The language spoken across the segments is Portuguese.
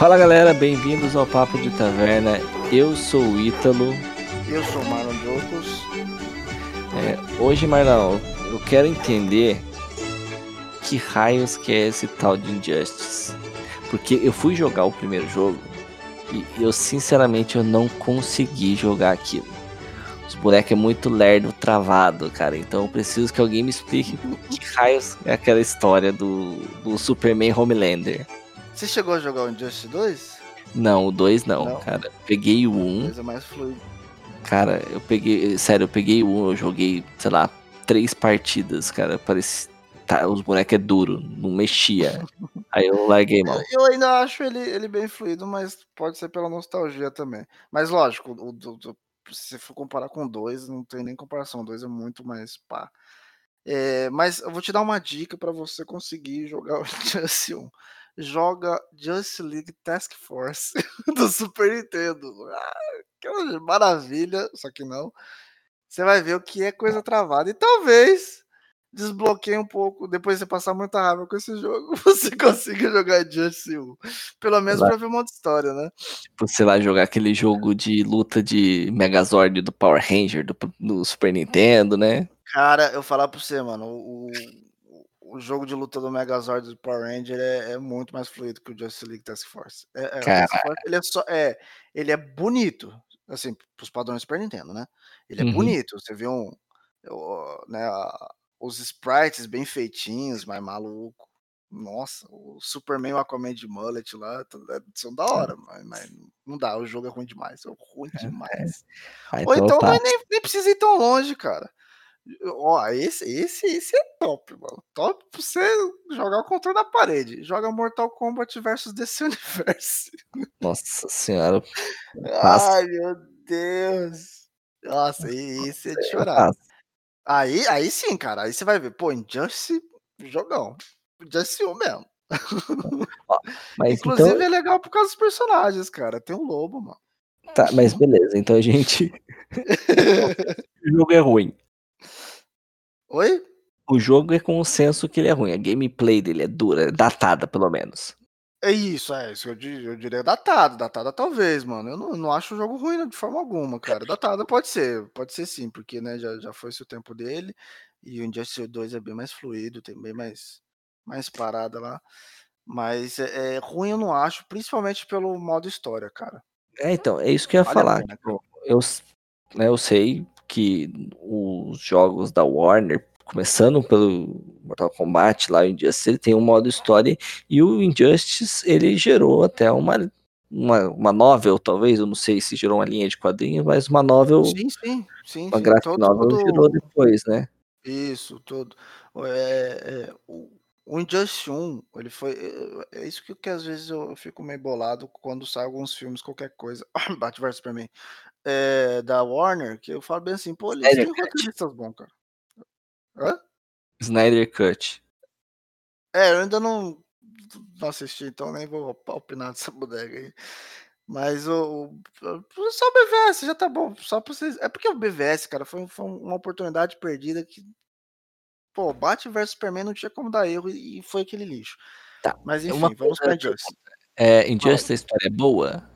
Fala galera, bem-vindos ao Papo de Taverna. Eu sou o Ítalo. Eu sou o Marlon Jocos. É, hoje, Marlon, eu quero entender que raios que é esse tal de Injustice. Porque eu fui jogar o primeiro jogo e eu sinceramente eu não consegui jogar aquilo. Os bonecos é muito lerdo, travado, cara. Então eu preciso que alguém me explique que raios é aquela história do, do Superman Homelander. Você chegou a jogar o Injustice 2? Não, o 2 não, não, cara. Peguei o 1. Um. Coisa mais fluido. Cara, eu peguei. Sério, eu peguei o 1, um, eu joguei, sei lá, três partidas, cara. Parecia. Tá, os bonecos é duro, não mexia. Aí eu larguei mal. Eu ainda acho ele, ele bem fluido, mas pode ser pela nostalgia também. Mas lógico, o, o, o se for comparar com dois, não tem nem comparação. Dois é muito mais pá. É, mas eu vou te dar uma dica para você conseguir jogar o Injustice 1 joga Just League Task Force do Super Nintendo. Ah, que maravilha, só que não. Você vai ver o que é coisa travada. E talvez desbloqueie um pouco, depois de você passar muita raiva com esse jogo, você consiga jogar Just 1. Pelo menos pra ver uma outra história, né? Você vai jogar aquele jogo de luta de Megazord do Power Ranger do, do Super Nintendo, né? Cara, eu falar pra você, mano, o, o jogo de luta do Megazord do Power Ranger é, é, muito mais fluido que o Justice League Task Force. É, é, Task Force ele é só é, ele é bonito, assim, pros padrões Super Nintendo, né? Ele é uhum. bonito. Você vê um, né, os sprites bem feitinhos, mais maluco. Nossa, o Superman e o Aquaman de mullet lá é, são da hora, mas, mas, não dá, o jogo é ruim demais, é ruim é, demais. É. Ou então, tá. nem, nem precisa ir tão longe, cara. Ó, esse, esse, esse é top, mano. Top pra você jogar o controle na parede. Joga Mortal Kombat versus DC Universe. Nossa senhora. Ai, meu Deus. Nossa, esse é de chorar. Aí, aí sim, cara. Aí você vai ver, pô, Injustice, jogão. Injustice 1 mesmo. Mas Inclusive então... é legal por causa dos personagens, cara. Tem um lobo, mano. Tá, mas beleza. Então a gente. o jogo é ruim. Oi? O jogo é com o senso que ele é ruim. A gameplay dele é dura, é datada, pelo menos. É isso, é isso. Eu, eu diria datado, datada talvez, mano. Eu não, não acho o jogo ruim de forma alguma, cara. Datada pode ser, pode ser sim, porque né, já, já foi o tempo dele. E o Injustice 2 é bem mais fluido, tem bem mais, mais parada lá. Mas é, é, ruim eu não acho, principalmente pelo modo história, cara. É, então, é isso que eu ia vale falar. Pena, tipo, eu, né, eu sei que os jogos da Warner, começando pelo Mortal Kombat lá, o Injustice, ele tem um modo história e o Injustice ele gerou até uma uma, uma novel, talvez, eu não sei se gerou uma linha de quadrinhos, mas uma novel. Sim, sim, sim. Uma graphic novel todo... gerou depois, né? Isso, todo. É, é, o, o Injustice 1, ele foi. É, é isso que, que às vezes eu fico meio bolado quando sai alguns filmes, qualquer coisa. Bate versus pra mim é, da Warner, que eu falo bem assim, pô, eles Snyder têm roteiristas bons, cara. Hã? Snyder Cut. É, eu ainda não, não assisti, então nem vou opinar dessa bodega aí. Mas o, o só o BVS já tá bom, só pra vocês. É porque o BVS, cara, foi, foi uma oportunidade perdida que. Pô, Batman vs Superman não tinha como dar erro e foi aquele lixo. Tá. Mas enfim, uma vamos pra Injustice. É, Injustice, a história é boa?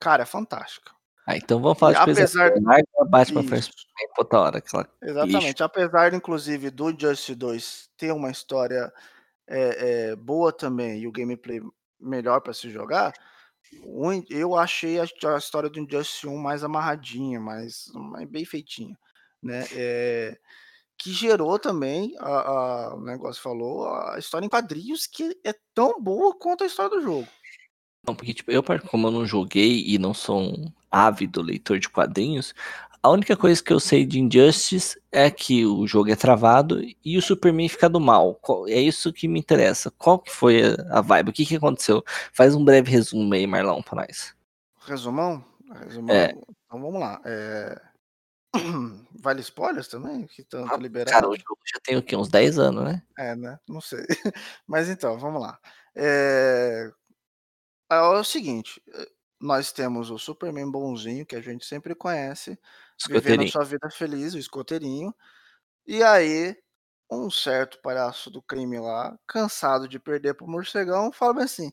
Cara, é fantástica. Ah, então vamos falar de apesar coisa mais Batman vs outra hora. Aquela Exatamente. lixo. Apesar, inclusive, do Just 2 ter uma história é, é, boa também e o gameplay melhor para se jogar, eu achei a, a história do Injustice 1 mais amarradinha, mais, mais bem feitinha, né? É, que gerou também, a, a, o negócio falou, a história em quadrinhos que é tão boa quanto a história do jogo. Não, porque, tipo, eu, como eu não joguei e não sou um ávido leitor de quadrinhos, a única coisa que eu sei de Injustice é que o jogo é travado e o Superman fica do mal. É isso que me interessa. Qual que foi a, vibe? O que, que aconteceu? Faz um breve resumo aí, Marlon, pra nós. Resumão? Resumão. É. Então vamos lá. É... Vale spoilers também? Que tanto ah, liberado? Cara, o jogo já tem o quê? Uns 10 anos, né? É, né? Não sei. Mas então, vamos lá. É... É o seguinte, eh, nós temos o Superman bonzinho, que a gente sempre conhece, vivendo a sua vida feliz, o escoteirinho. E aí, um certo palhaço do crime lá, cansado de perder pro morcegão, fala assim: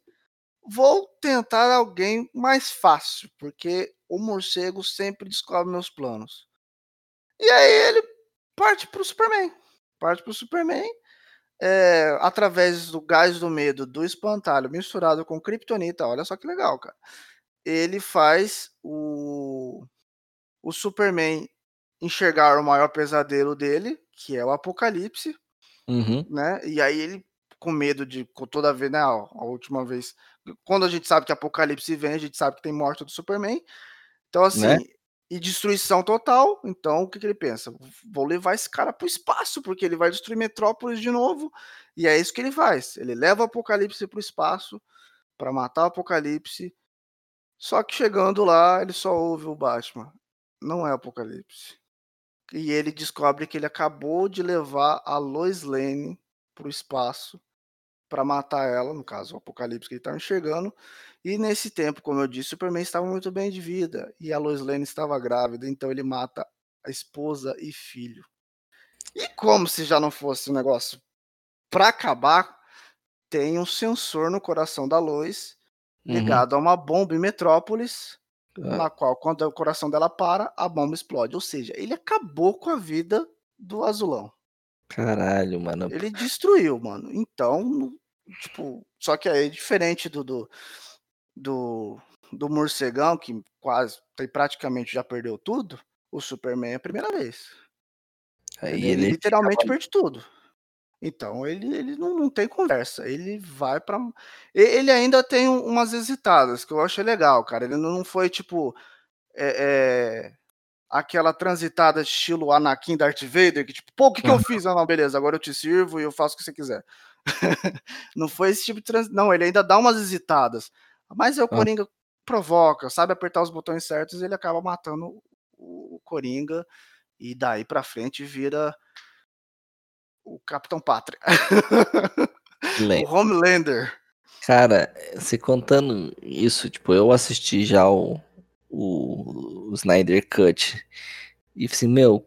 vou tentar alguém mais fácil, porque o morcego sempre descobre meus planos. E aí ele parte pro Superman. Parte pro Superman. É, através do gás do medo do espantalho misturado com kryptonita. Olha só que legal, cara. Ele faz o, o Superman enxergar o maior pesadelo dele, que é o apocalipse. Uhum. Né? E aí ele, com medo de, com toda vez, né? A última vez. Quando a gente sabe que apocalipse vem, a gente sabe que tem morte do Superman. Então, assim, né? E destruição total. Então, o que, que, ele pensa? Vou levar esse cara para o espaço, porque ele vai destruir Metrópolis de novo. E é isso que ele faz. Ele leva o Apocalipse para o espaço para matar o Apocalipse. Só que chegando lá, ele só ouve o Batman. Não é Apocalipse. E ele descobre que ele acabou de levar a Lois Lane para o espaço para matar ela, no caso, o Apocalipse que ele estava enxergando. E nesse tempo, como eu disse, Superman estava muito bem de vida e a Lois Lane estava grávida, então ele mata a esposa e filho. E como se já não fosse um negócio para acabar, tem um sensor no coração da Lois uhum. ligado a uma bomba em Metrópolis, ah. na qual quando o coração dela para, a bomba explode. Ou seja, ele acabou com a vida do Azulão. Caralho, mano. Ele destruiu, mano. Então, tipo, só que aí diferente do, do do, do morcegão, que quase praticamente já perdeu tudo, o Superman é a primeira vez. Aí ele, ele literalmente perde tudo. Então ele, ele não, não tem conversa. Ele vai para Ele ainda tem umas hesitadas que eu achei legal, cara. Ele não foi tipo. É, é, aquela transitada estilo Anakin Darth Vader, que tipo, pô, o que, que eu fiz? Ah, não, beleza, agora eu te sirvo e eu faço o que você quiser. não foi esse tipo de trans... Não, ele ainda dá umas hesitadas. Mas o ah. Coringa provoca, sabe apertar os botões certos, ele acaba matando o Coringa e daí para frente vira o Capitão Pátria. o Homelander. Cara, se contando isso, tipo, eu assisti já o, o, o Snyder Cut e assim, meu,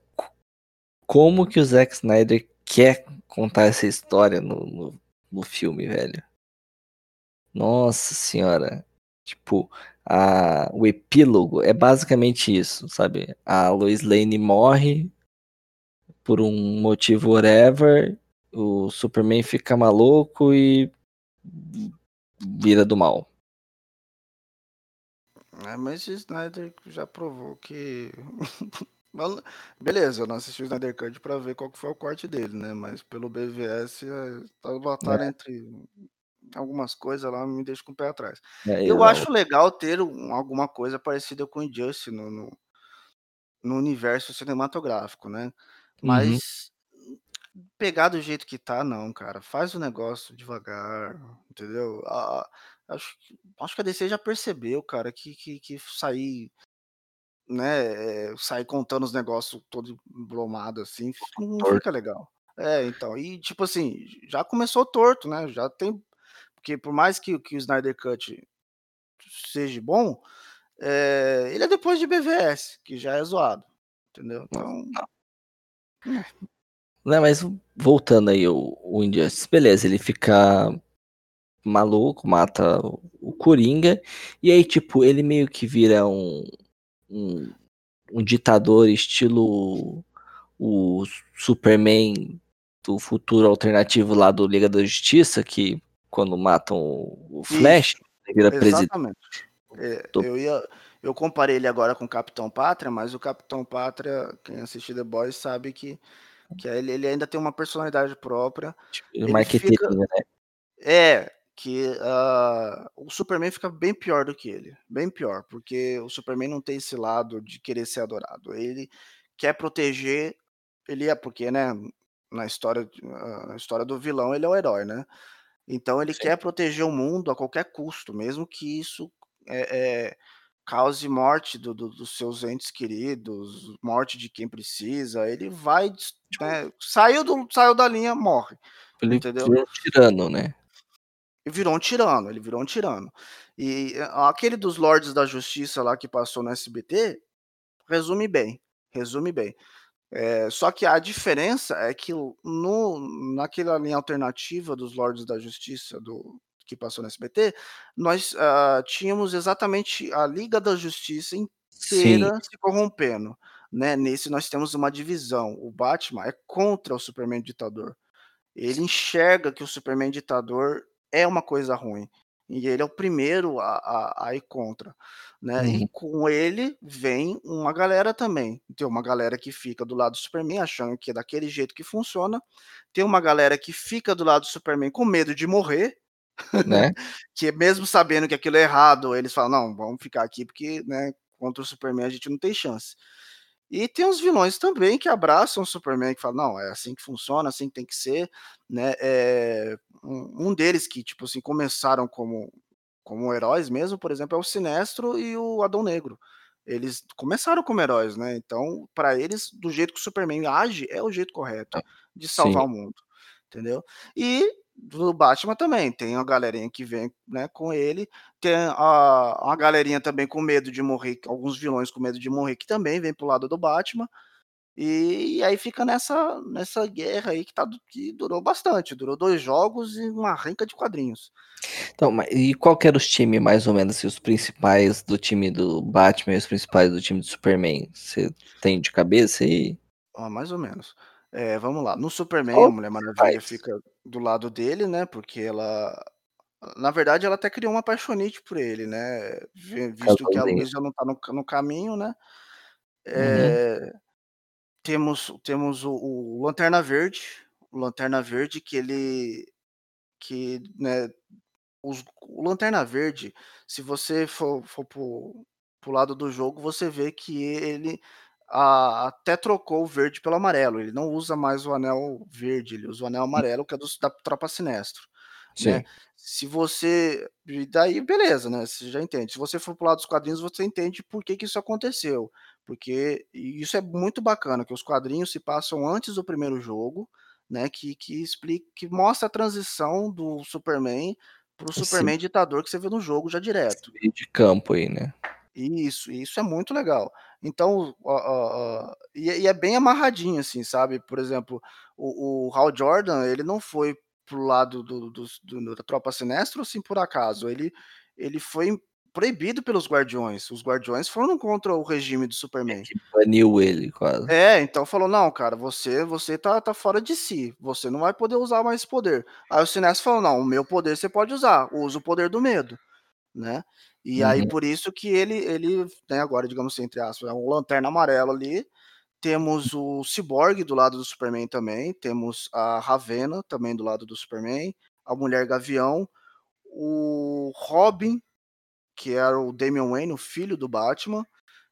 como que o Zack Snyder quer contar essa história no, no, no filme, velho? Nossa senhora. Tipo, a, o epílogo é basicamente isso, sabe? A Lois Lane morre por um motivo whatever, o Superman fica maluco e vira do mal. É, mas o Snyder já provou que. Beleza, eu não assisti o Snyder Cut pra ver qual que foi o corte dele, né? Mas pelo BVS, é, tá batalha é. entre algumas coisas lá me deixam com o pé atrás. É, eu, eu acho legal ter um, alguma coisa parecida com Injustice no, no, no universo cinematográfico, né? Uhum. Mas uhum. pegar do jeito que tá, não, cara. Faz o negócio devagar, entendeu? Ah, acho, acho que a DC já percebeu, cara, que, que, que sair né, eh, sair contando os negócios todo blomado assim, não fica legal. É, então, e tipo assim, já começou torto, né? Já tem porque por mais que, que o Snyder Cut seja bom, é, ele é depois de BVS, que já é zoado. Entendeu? Então. Não, é. não mas voltando aí, o, o Injustice, beleza, ele fica maluco, mata o Coringa, e aí, tipo, ele meio que vira um, um, um ditador estilo o Superman do futuro alternativo lá do Liga da Justiça, que quando matam o Flash, ele vira presidente. É, eu, ia, eu comparei ele agora com o Capitão Pátria, mas o Capitão Pátria, quem assistiu The Boys sabe que, que ele, ele ainda tem uma personalidade própria. Tipo, marketing, né? É, que uh, o Superman fica bem pior do que ele, bem pior, porque o Superman não tem esse lado de querer ser adorado. Ele quer proteger, ele é porque, né, na história, uh, na história do vilão ele é o herói, né? Então ele Sim. quer proteger o mundo a qualquer custo, mesmo que isso é, é, cause morte do, do, dos seus entes queridos, morte de quem precisa. Ele vai, tipo né, saiu, do, saiu da linha, morre. Ele entendeu? virou um tirano, né? Ele virou um tirano, ele virou um tirano. E aquele dos Lordes da Justiça lá que passou no SBT, resume bem, resume bem. É, só que a diferença é que no, naquela linha alternativa dos Lordes da Justiça do que passou no SBT, nós, uh, tínhamos exatamente a Liga da Justiça inteira Sim. se corrompendo, né, nesse nós temos uma divisão, o Batman é contra o Superman ditador. Ele enxerga que o Superman ditador é uma coisa ruim, e ele é o primeiro a a a ir contra, né, e Uhum. com ele vem uma galera também, tem uma galera que fica do lado do Superman achando que é daquele jeito que funciona, tem uma galera que fica do lado do Superman com medo de morrer, Né. que mesmo sabendo que aquilo é errado, eles falam: "Não, vamos ficar aqui porque, né, contra o Superman a gente não tem chance". E tem os vilões também que abraçam o Superman, que falam: "Não, é assim que funciona, assim que tem que ser", né, eh, um um deles que, tipo assim, começaram como como heróis mesmo, por exemplo, é o Sinestro e o Adão Negro. Eles começaram como heróis, né, então pra eles, do jeito que o Superman age, é o jeito correto É, de sim. salvar o mundo, entendeu. E do Batman também, tem uma galerinha que vem, né, com ele, tem a uma galerinha também com medo de morrer, alguns vilões com medo de morrer que também vem para o lado do Batman, e aí fica nessa nessa guerra aí que tá que durou bastante, durou 2 jogos e uma renca de quadrinhos. Então, e qual que era os time mais ou menos, assim, os principais do time do Batman e os principais do time do Superman? Você tem de cabeça aí? Ó, mais ou menos. Eh, vamos lá, no Superman, Só a Mulher Maravilha fica do lado dele, né, porque ela na verdade ela até criou uma apaixonite por ele, né, vi visto que a já não tá no no caminho, né. Uhum. Eh, temos temos o o Lanterna Verde, o Lanterna Verde que ele que, né, os o Lanterna Verde, se você for for para o para o lado do jogo, você vê que ele a até trocou o verde pelo amarelo, ele não usa mais o anel verde, ele usa o anel Hum. amarelo que é dos da tropa Sinestro, né. Sim. Se você e daí beleza, né, você já entende, se você for para o lado dos quadrinhos, você entende por que que isso aconteceu, porque isso é muito bacana, que os quadrinhos se passam antes do primeiro jogo, né, que que explica que mostra a transição do Superman para o Esse Superman ditador que você vê no jogo já direto. de campo aí, né. Isso, isso é muito legal. Então, a a a e é e é bem amarradinho, assim, sabe, por exemplo, o o Hal Jordan, ele não foi para o lado do dos do da tropa Sinestro, assim, por acaso, ele ele foi proibido pelos Guardiões, os Guardiões foram contra o regime do É Superman. que baniu ele quase. É, então falou: "Não cara, você você tá tá fora de si, você não vai poder usar mais poder". Aí o Sinestro falou: "Não, o meu poder você pode usar, usa o poder do medo", né. E aí Uhum. por isso que ele ele, né, agora digamos assim, entre aspas, é um lanterna amarelo ali, temos o Ciborgue do lado do Superman também, temos a Ravena também do lado do Superman, a Mulher Gavião, o Robin, que era o Damian Wayne, o filho do Batman,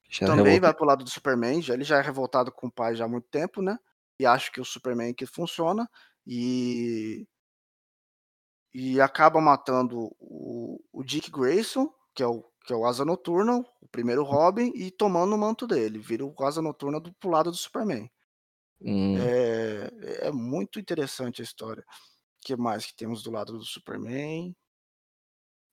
Já também vai revoltado. para o lado do Superman, já ele já é revoltado com o pai já há muito tempo, né, e acha que o Superman que funciona, e e acaba matando o o Dick Grayson, que é o que é o Asa Noturna, o primeiro Robin, e tomando o manto dele, vira o Asa Noturna do para o lado do Superman. Hum. É é muito interessante a história. Que mais que temos do lado do Superman?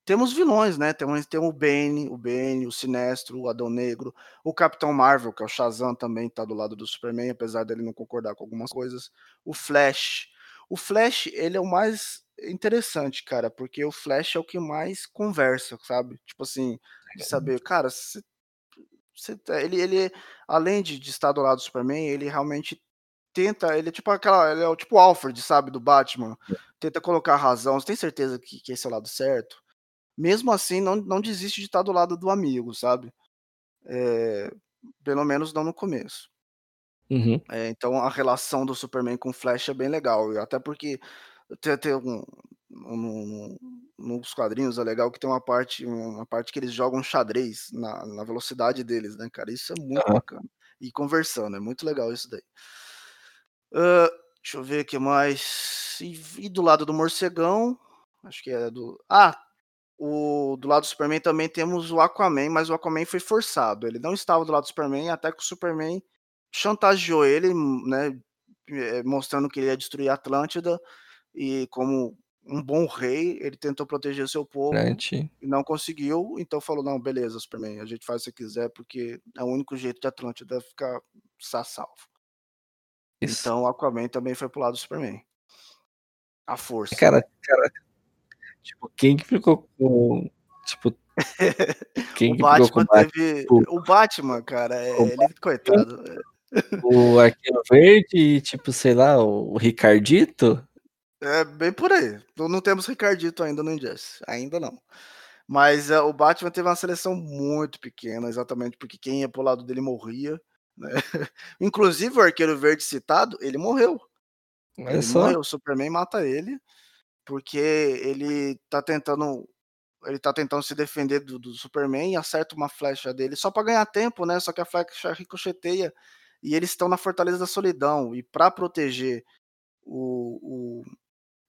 Temos vilões, né, temos tem o Bane o Bane, o Sinestro, o Adão Negro, o Capitão Marvel, que é o Shazam também tá do lado do Superman, apesar dele não concordar com algumas coisas, o Flash. O Flash, ele é o mais interessante, cara, porque o Flash é o que mais conversa, sabe, tipo assim, de saber: "Cara, você você tá" ele ele além de de estar do lado do Superman, ele realmente tenta ele é tipo aquela ele é o tipo Alfred, sabe, do Batman, tenta colocar razão: "Você tem certeza que que esse é o lado certo?". Mesmo assim, não não desiste de estar do lado do amigo, sabe. Eh, pelo menos não no começo. Uhum. É, então a relação do Superman com o Flash é bem legal, até porque tem tem um no no nos quadrinhos é legal que tem uma parte uma parte que eles jogam xadrez na na velocidade deles, né, cara, isso é muito Aham. bacana. E conversando, é muito legal isso daí. Hã, deixa eu ver que mais, e e do lado do Morcegão, acho que é do ah, o do lado do Superman também temos o Aquaman, mas o Aquaman foi forçado, ele não estava do lado do Superman, até que o Superman chantageou ele, né, eh, mostrando que ele ia destruir a Atlântida, e como um bom rei, ele tentou proteger seu povo Garantir. e não conseguiu, então falou: "Não, beleza Superman, a gente faz o que você quiser, porque é o único jeito de Atlântida ficar estar salvo". Isso. Então Aquaman também foi para o lado do Superman. A É, força. cara cara, Tipo, quem que ficou com. Tipo. Quem o que Batman ficou com o teve. Batman? O Batman, cara, é, o ele, Batman, coitado. O Arqueiro Verde e, tipo, sei lá, o Ricardito? É bem por aí. Não temos Ricardito ainda no Injustice. Ainda não. Mas uh, o Batman teve uma seleção muito pequena, exatamente porque quem ia pro lado dele morria. Né? Inclusive o Arqueiro Verde citado, ele morreu. Ele só. morreu, o Superman mata ele, porque ele tá tentando. Ele tá tentando se defender do, do Superman e acerta uma flecha dele só para ganhar tempo, né? Só que a flecha ricocheteia e eles estão na Fortaleza da Solidão. E para proteger o, o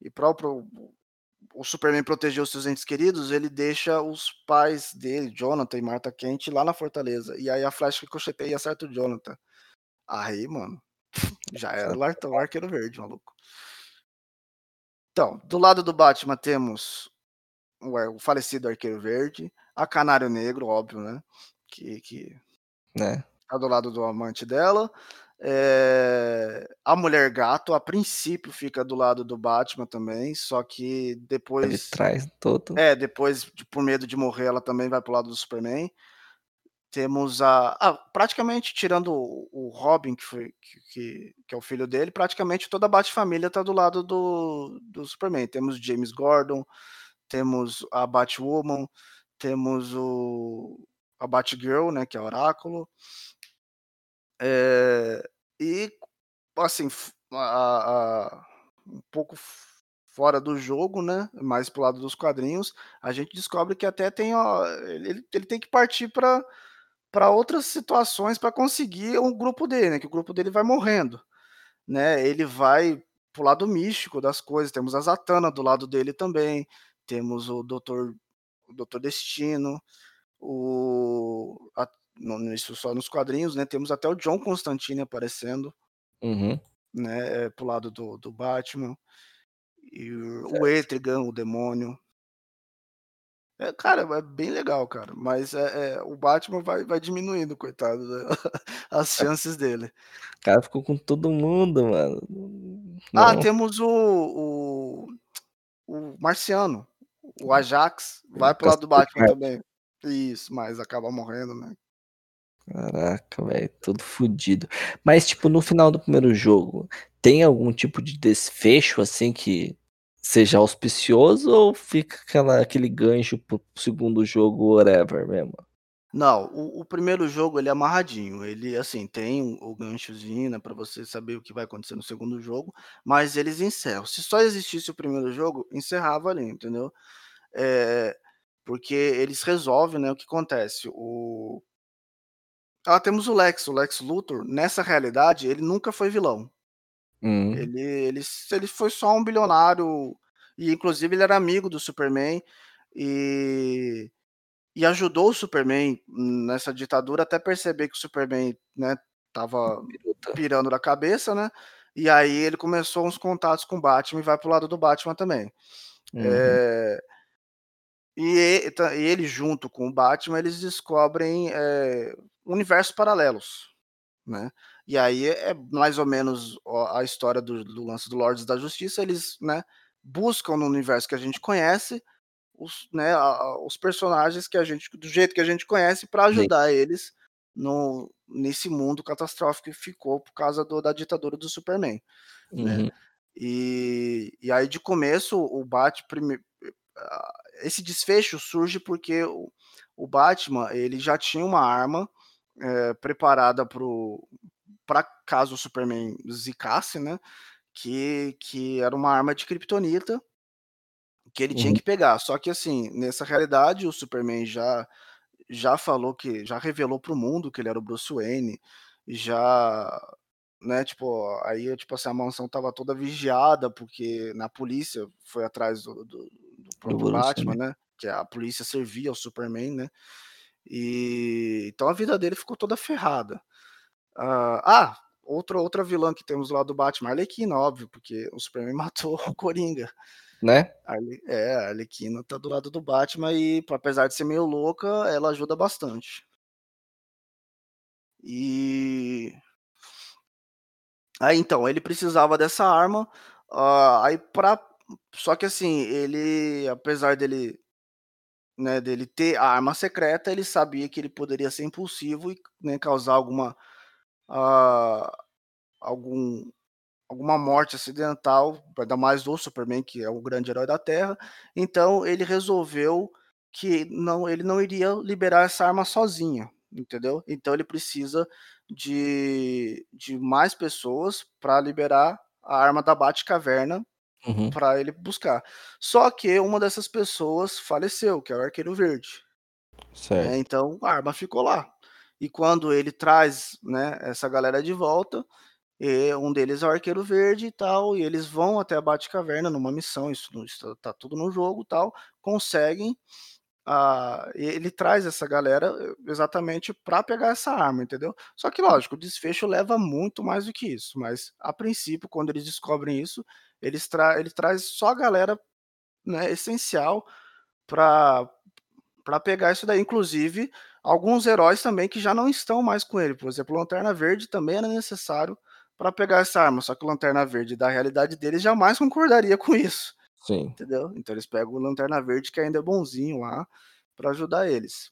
e para o Superman proteger os seus entes queridos, ele deixa os pais dele, Jonathan e Martha Kent, lá na fortaleza. E aí a flecha ricocheteia e acerta o Jonathan. Aí, mano, já era o arqueiro verde, maluco. Então, do lado do Batman temos o, falecido arqueiro verde, a Canário Negro, óbvio, né? Que, que né? Tá do lado do amante dela. É... A Mulher Gato, a princípio, fica do lado do Batman também, só que depois. Ele traz todo. É, depois, por medo de morrer, ela também vai pro lado do Superman. Temos a. Ah, praticamente, tirando o, Robin, que, foi, que, que, é o filho dele, praticamente toda a Bat-família tá do lado do, do Superman. Temos James Gordon, temos a Batwoman, temos o, a Batgirl, né, que é o Oráculo. É, e, assim, a, a, um pouco fora do jogo, né? Mais pro lado dos quadrinhos, a gente descobre que até tem, ó, ele, ele tem que partir para para outras situações para conseguir o grupo dele, né? Que o grupo dele vai morrendo, né? Ele vai pro lado místico das coisas. Temos a Zatanna do lado dele também. Temos o Doutor, o Doutor Destino, o a, isso só nos quadrinhos, né? Temos até o John Constantine aparecendo, uhum. né? É, pro lado do, do Batman. E o, o Etrigan, o demônio. É, cara, é bem legal, cara. Mas é, é, o Batman vai, vai diminuindo, coitado, né? as chances dele. O cara ficou com todo mundo, mano. Ah, Não. Ah, temos o, o, o Marciano, o Ajax, vai pro lado do Batman também. Isso, mas acaba morrendo, né? Caraca, velho, todo fodido. Mas, tipo, no final do primeiro jogo, tem algum tipo de desfecho, assim, que seja auspicioso ou fica aquela, aquele gancho pro segundo jogo, whatever mesmo? Não, o, o primeiro jogo ele é amarradinho. Ele, assim, tem o, ganchozinho, né, pra você saber o que vai acontecer no segundo jogo, mas eles encerram. Se só existisse o primeiro jogo, encerrava ali, entendeu? É, porque eles resolvem, né, o que acontece. O, ah, temos o Lex, o Lex Luthor, nessa realidade, ele nunca foi vilão. Hum. Ele, ele, ele foi só um bilionário, e inclusive ele era amigo do Superman, e, e ajudou o Superman nessa ditadura até perceber que o Superman, né, tava pirando da cabeça, né, e aí ele começou uns contatos com o Batman e vai pro lado do Batman também. Uhum. É, e ele, junto com o Batman, eles descobrem é, universos paralelos, né? E aí é mais ou menos a história do, do lance do Lords da Justiça. Eles, né, buscam no universo que a gente conhece os, né, os personagens que a gente, do jeito que a gente conhece, para ajudar Sim. eles no, nesse mundo catastrófico que ficou por causa do, da ditadura do Superman. Né? Uhum. Né? E, e aí, de começo, o Batman esse desfecho surge porque o, o Batman ele já tinha uma arma é, preparada para caso o Superman zicasse, né? Que, que era uma arma de kryptonita que ele uhum. tinha que pegar. Só que assim, nessa realidade, o Superman já já falou que já revelou para o mundo que ele era o Bruce Wayne, já né, tipo, aí tipo assim, a mansão tava toda vigiada porque na polícia foi atrás do, do, do, do Batman, né? Que a polícia servia ao Superman, né? E então a vida dele ficou toda ferrada. Uh, ah, outra outra vilã que temos lá do Batman, a Arlequina, óbvio, porque o Superman matou o Coringa. Né? é, a Arlequina tá do lado do Batman e, apesar de ser meio louca, ela ajuda bastante. E aí então, ele precisava dessa arma. Uh, aí para só que assim, ele, apesar dele, né, dele ter a arma secreta, ele sabia que ele poderia ser impulsivo e né, causar alguma, uh, algum, alguma morte acidental, ainda mais do Superman, que é o grande herói da Terra. Então ele resolveu que não, ele não iria liberar essa arma sozinho, entendeu? Então ele precisa de, de mais pessoas para liberar a arma da Batcaverna uhum. para ele buscar. Só que uma dessas pessoas faleceu, que é o Arqueiro Verde. É, então a arma ficou lá. E quando ele traz né, essa galera de volta, um deles é o Arqueiro Verde e tal, e eles vão até a Batcaverna numa missão, isso, isso tá tudo no jogo tal, conseguem ah, ele traz essa galera eh, exatamente para pegar essa arma, entendeu? Só que, lógico, o desfecho leva muito mais do que isso, mas a princípio, quando eles descobrem isso, eles tra ele traz só a galera né, essencial para para pegar isso daí. Inclusive, alguns heróis também que já não estão mais com ele. Por exemplo, Lanterna Verde também era necessário para pegar essa arma, só que o Lanterna Verde, da realidade dele, jamais concordaria com isso. Sim. Entendeu? Então eles pegam o Lanterna Verde, que ainda é bonzinho lá, para ajudar eles.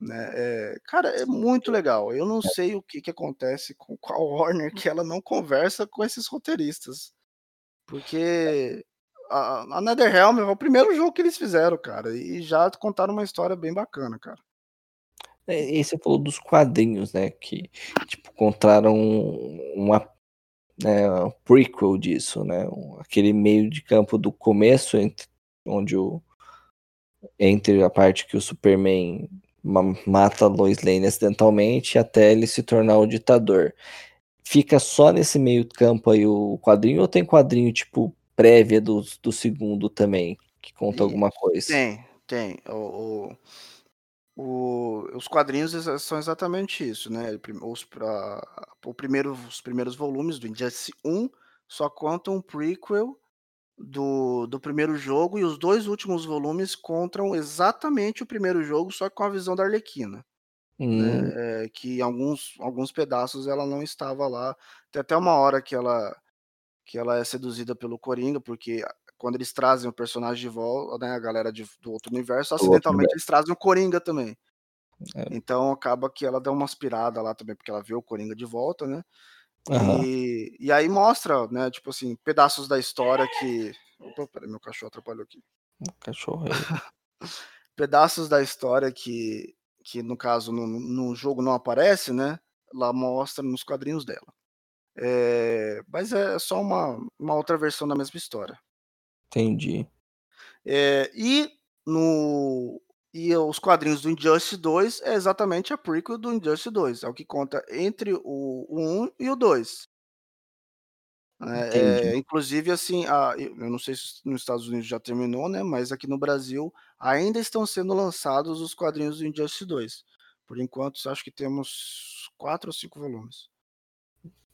Né? É, cara, é muito legal. Eu não é. sei o que, que acontece com, a Warner que ela não conversa com esses roteiristas. Porque a, a NetherRealm é o primeiro jogo que eles fizeram, cara. E já contaram uma história bem bacana, cara. É, esse falou dos quadrinhos, né? Que, tipo, contaram uma né, um prequel disso, né? Aquele meio de campo do começo, entre, onde o entre a parte que o Superman mata Lois Lane acidentalmente até ele se tornar o ditador. Fica só nesse meio campo aí o quadrinho ou tem quadrinho tipo prévia do, do segundo também, que conta alguma coisa? Tem, tem. O, o, o, os quadrinhos são exatamente isso, né? Os, pra, o primeiro, os primeiros volumes do Injustice 1 só contam um prequel do, do primeiro jogo, e os dois últimos volumes contam exatamente o primeiro jogo, só com a visão da Arlequina. Né? Hum. Né? É, que em alguns, alguns pedaços ela não estava lá. Tem até uma hora que ela, que ela é seduzida pelo Coringa, porque quando eles trazem o personagem de volta, né, a galera de, do outro universo, acidentalmente eles trazem o Coringa também. É. Então acaba que ela dá uma aspirada lá também, porque ela vê o Coringa de volta, né? Uhum. E, e aí mostra, né, tipo assim, pedaços da história que. Opa, peraí, meu cachorro atrapalhou aqui. O cachorro aí. pedaços da história que, que no caso, no, no jogo não aparece, né? Lá mostra nos quadrinhos dela. É, mas é só uma, uma outra versão da mesma história. Entendi. É, e no e os quadrinhos do Injustice 2 é exatamente a prequel do Injustice 2. É o que conta entre o, o 1 e o 2. É, é, inclusive, assim, a, eu não sei se nos Estados Unidos já terminou, né? Mas aqui no Brasil ainda estão sendo lançados os quadrinhos do Injustice 2. Por enquanto, acho que temos quatro ou cinco volumes.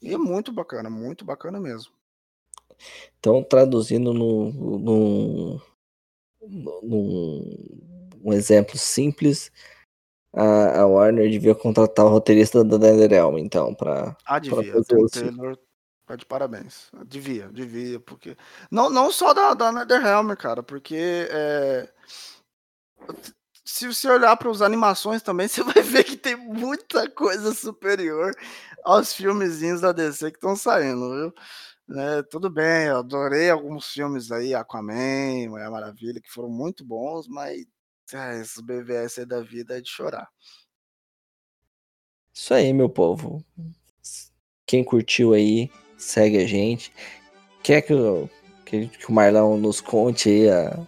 E é muito bacana, muito bacana mesmo. Então, traduzindo no, no, no, um exemplo simples, a, a, Warner devia contratar o roteirista da NetherRealm, então, para Ah, devia. Fazer o Taylor tá de parabéns. Devia, devia, porque... Não, não só da, da NetherRealm, cara, porque... É... Se você olhar para as animações também, você vai ver que tem muita coisa superior aos filmezinhos da DC que estão saindo, viu? Né, tudo bem, eu adorei alguns filmes aí, Aquaman, Mulher Maravilha, que foram muito bons, mas ah, esse BVS aí da vida é de chorar. Isso aí, meu povo. Quem curtiu aí, segue a gente. Quer que, eu, que, que o Marlão nos conte aí a,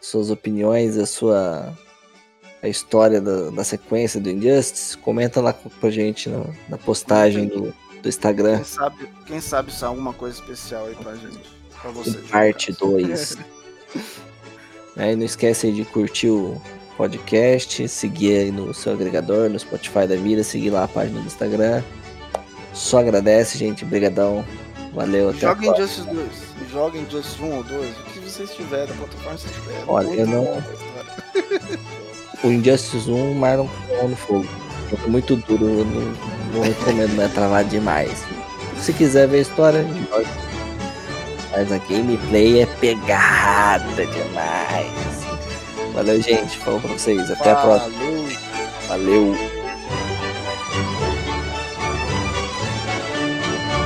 suas opiniões, a sua a história da, da sequência do Injustice? Comenta lá pra gente na, na postagem do do Instagram. Quem sabe, quem sabe sai alguma coisa especial aí pra gente. Pra você. Parte 2. aí não esquece aí de curtir o podcast, seguir aí no seu agregador, no Spotify da vida, seguir lá a página do Instagram. Só agradece, gente. Obrigadão. Valeu, até Joga em Justice 2. Joga em Justice 1 ou 2. Vocês tiverem, da plataforma que vocês tiverem. Olha, eu não. o Injustice 1, Marlon no fogo. É muito duro, eu não não recomendo, não é travado demais. Se quiser ver a história, Mas a gameplay é pegada demais. Valeu, gente. Falou pra vocês. Até a próxima. Valeu.